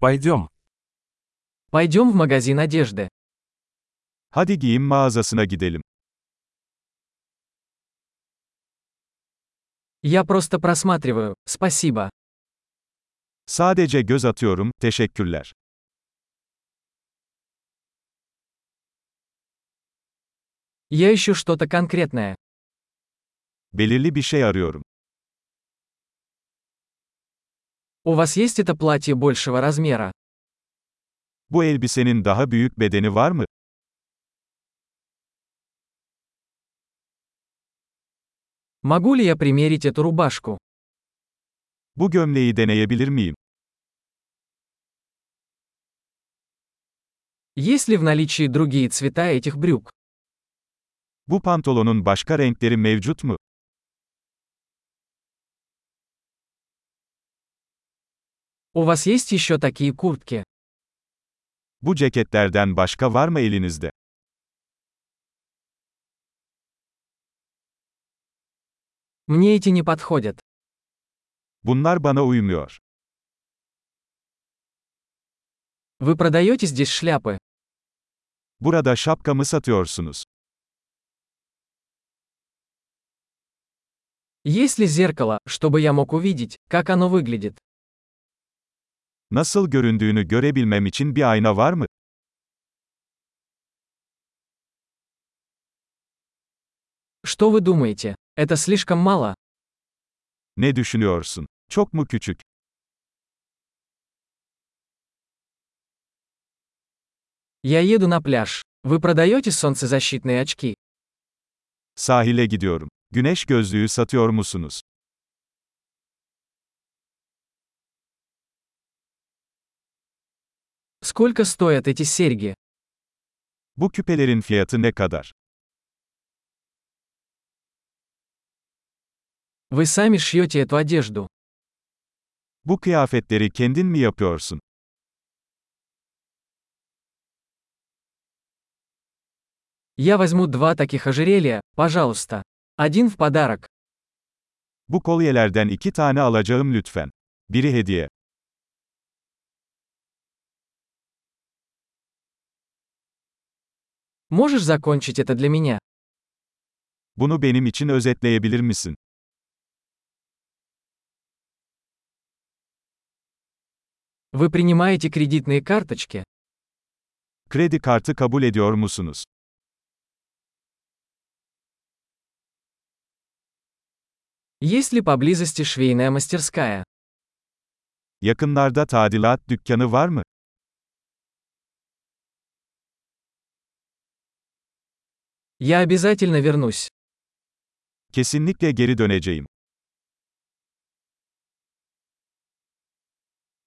Пойдем. Пойдем в магазин одежды. Hadi giyim mağazasına gidelim. Я просто просматриваю, спасибо. Sadece göz atıyorum, teşekkürler. Я ищу что-то конкретное. Belirli bir şey arıyorum. У вас есть это платье большего размера? Bu elbisenin daha büyük bedeni var mı? Могу ли я примерить эту рубашку? Bu gömleği deneyebilir miyim? Есть ли в наличии другие цвета этих брюк? Bu pantolonun başka renkleri mevcut mu? У вас есть еще такие куртки? Bu ceketlerden başka var mı elinizde? Мне эти не подходят. Bunlar bana uymuyor. Вы продаете здесь шляпы? Burada şapka mı satıyorsunuz? Есть ли зеркало, чтобы я мог увидеть, как оно выглядит? Nasıl göründüğünü görebilmem için bir ayna var mı? Что вы думаете? Это слишком мало? Ne düşünüyorsun? Çok mu küçük? Я еду на пляж. Вы продаете солнцезащитные очки? Sahile gidiyorum. Güneş gözlüğü satıyor musunuz? Сколько стоят эти серьги? Bu küpelerin fiyatı ne kadar? Вы сами шьете эту одежду. Bu kıyafetleri kendin mi yapıyorsun? Я возьму два таких ожерелья, пожалуйста. Один в подарок. Bu kolyelerden iki tane alacağım lütfen. Biri hediye. Можешь закончить это для меня? Bunu benim için özetleyebilir misin? Вы принимаете кредитные карточки? Kredi kartı kabul ediyor musunuz? Есть ли поблизости швейная мастерская? Yakınlarda tadilat dükkanı var mı? Я обязательно вернусь. Kesinlikle geri döneceğim.